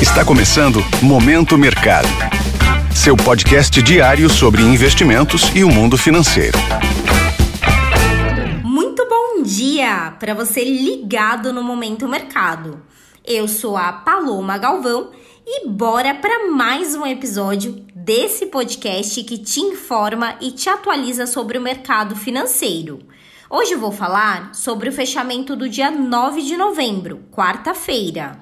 Está começando Momento Mercado. Seu podcast diário sobre investimentos e o mundo financeiro. Muito bom dia para você ligado no Momento Mercado. Eu sou a Paloma Galvão e bora para mais um episódio desse podcast que te informa e te atualiza sobre o mercado financeiro. Hoje eu vou falar sobre o fechamento do dia 9 de novembro, quarta-feira.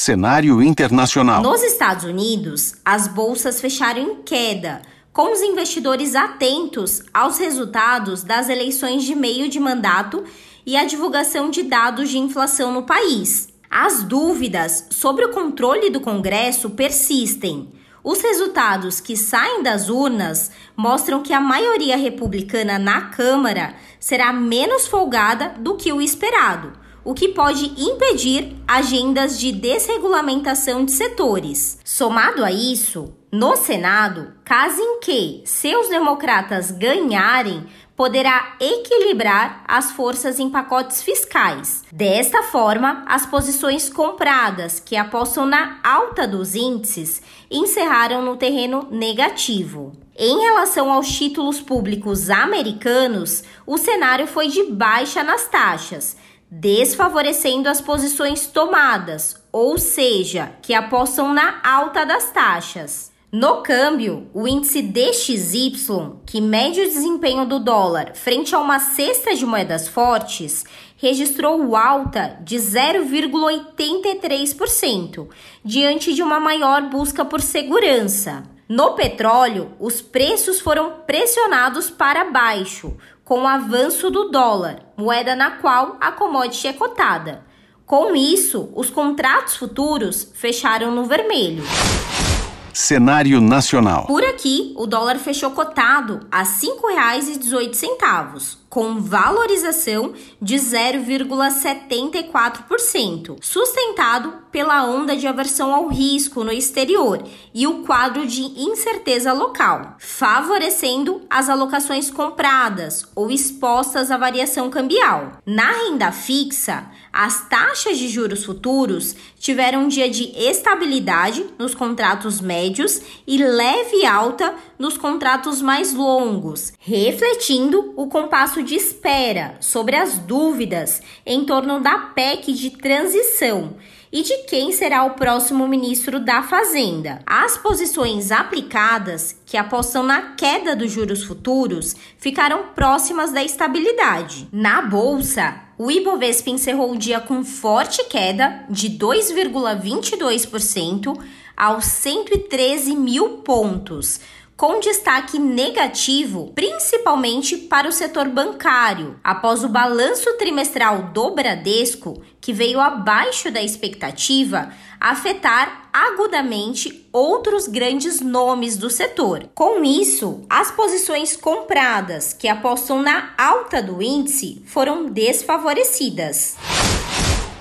Cenário internacional. Nos Estados Unidos, as bolsas fecharam em queda, com os investidores atentos aos resultados das eleições de meio de mandato e a divulgação de dados de inflação no país. As dúvidas sobre o controle do Congresso persistem. Os resultados que saem das urnas mostram que a maioria republicana na Câmara será menos folgada do que o esperado, o que pode impedir agendas de desregulamentação de setores. Somado a isso, no Senado, caso em que seus democratas ganharem, poderá equilibrar as forças em pacotes fiscais. Desta forma, as posições compradas que apostam na alta dos índices encerraram no terreno negativo. Em relação aos títulos públicos americanos, o cenário foi de baixa nas taxas, desfavorecendo as posições tomadas, ou seja, que apostam na alta das taxas. No câmbio, o índice DXY, que mede o desempenho do dólar frente a uma cesta de moedas fortes, registrou alta de 0,83%, diante de uma maior busca por segurança. No petróleo, os preços foram pressionados para baixo, com o avanço do dólar, moeda na qual a commodity é cotada. Com isso, os contratos futuros fecharam no vermelho. Cenário nacional. Por aqui, o dólar fechou cotado a R$ 5,18, com valorização de 0,74%, sustentado pela onda de aversão ao risco no exterior e o quadro de incerteza local, favorecendo as alocações compradas ou expostas à variação cambial. Na renda fixa, as taxas de juros futuros tiveram um dia de estabilidade nos contratos médios e leve alta nos contratos mais longos, refletindo o compasso de espera sobre as dúvidas em torno da PEC de transição e de quem será o próximo ministro da Fazenda. As posições aplicadas, que apostam na queda dos juros futuros, ficaram próximas da estabilidade. Na bolsa, o Ibovespa encerrou o dia com forte queda de 2,22% aos 113 mil pontos com destaque negativo, principalmente para o setor bancário, após o balanço trimestral do Bradesco, que veio abaixo da expectativa, afetar agudamente outros grandes nomes do setor. Com isso, as posições compradas que apostam na alta do índice foram desfavorecidas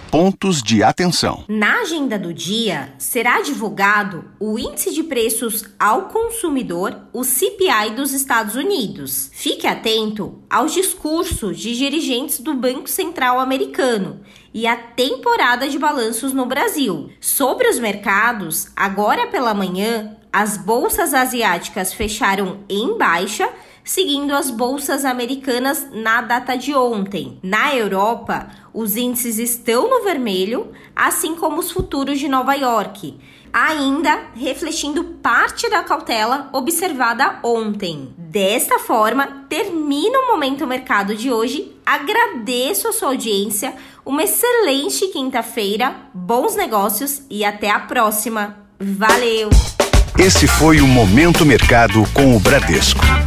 pontos de atenção. Na agenda do dia, será divulgado o Índice de Preços ao Consumidor, o CPI dos Estados Unidos. Fique atento aos discursos de dirigentes do Banco Central americano e a temporada de balanços no Brasil. Sobre os mercados, agora pela manhã, as bolsas asiáticas fecharam em baixa seguindo as bolsas americanas na data de ontem. Na Europa, os índices estão no vermelho, assim como os futuros de Nova York, ainda refletindo parte da cautela observada ontem. Desta forma, termina o momento mercado de hoje. Agradeço a sua audiência, uma excelente quinta-feira, bons negócios e até a próxima. Valeu! Esse foi o Momento Mercado com o Bradesco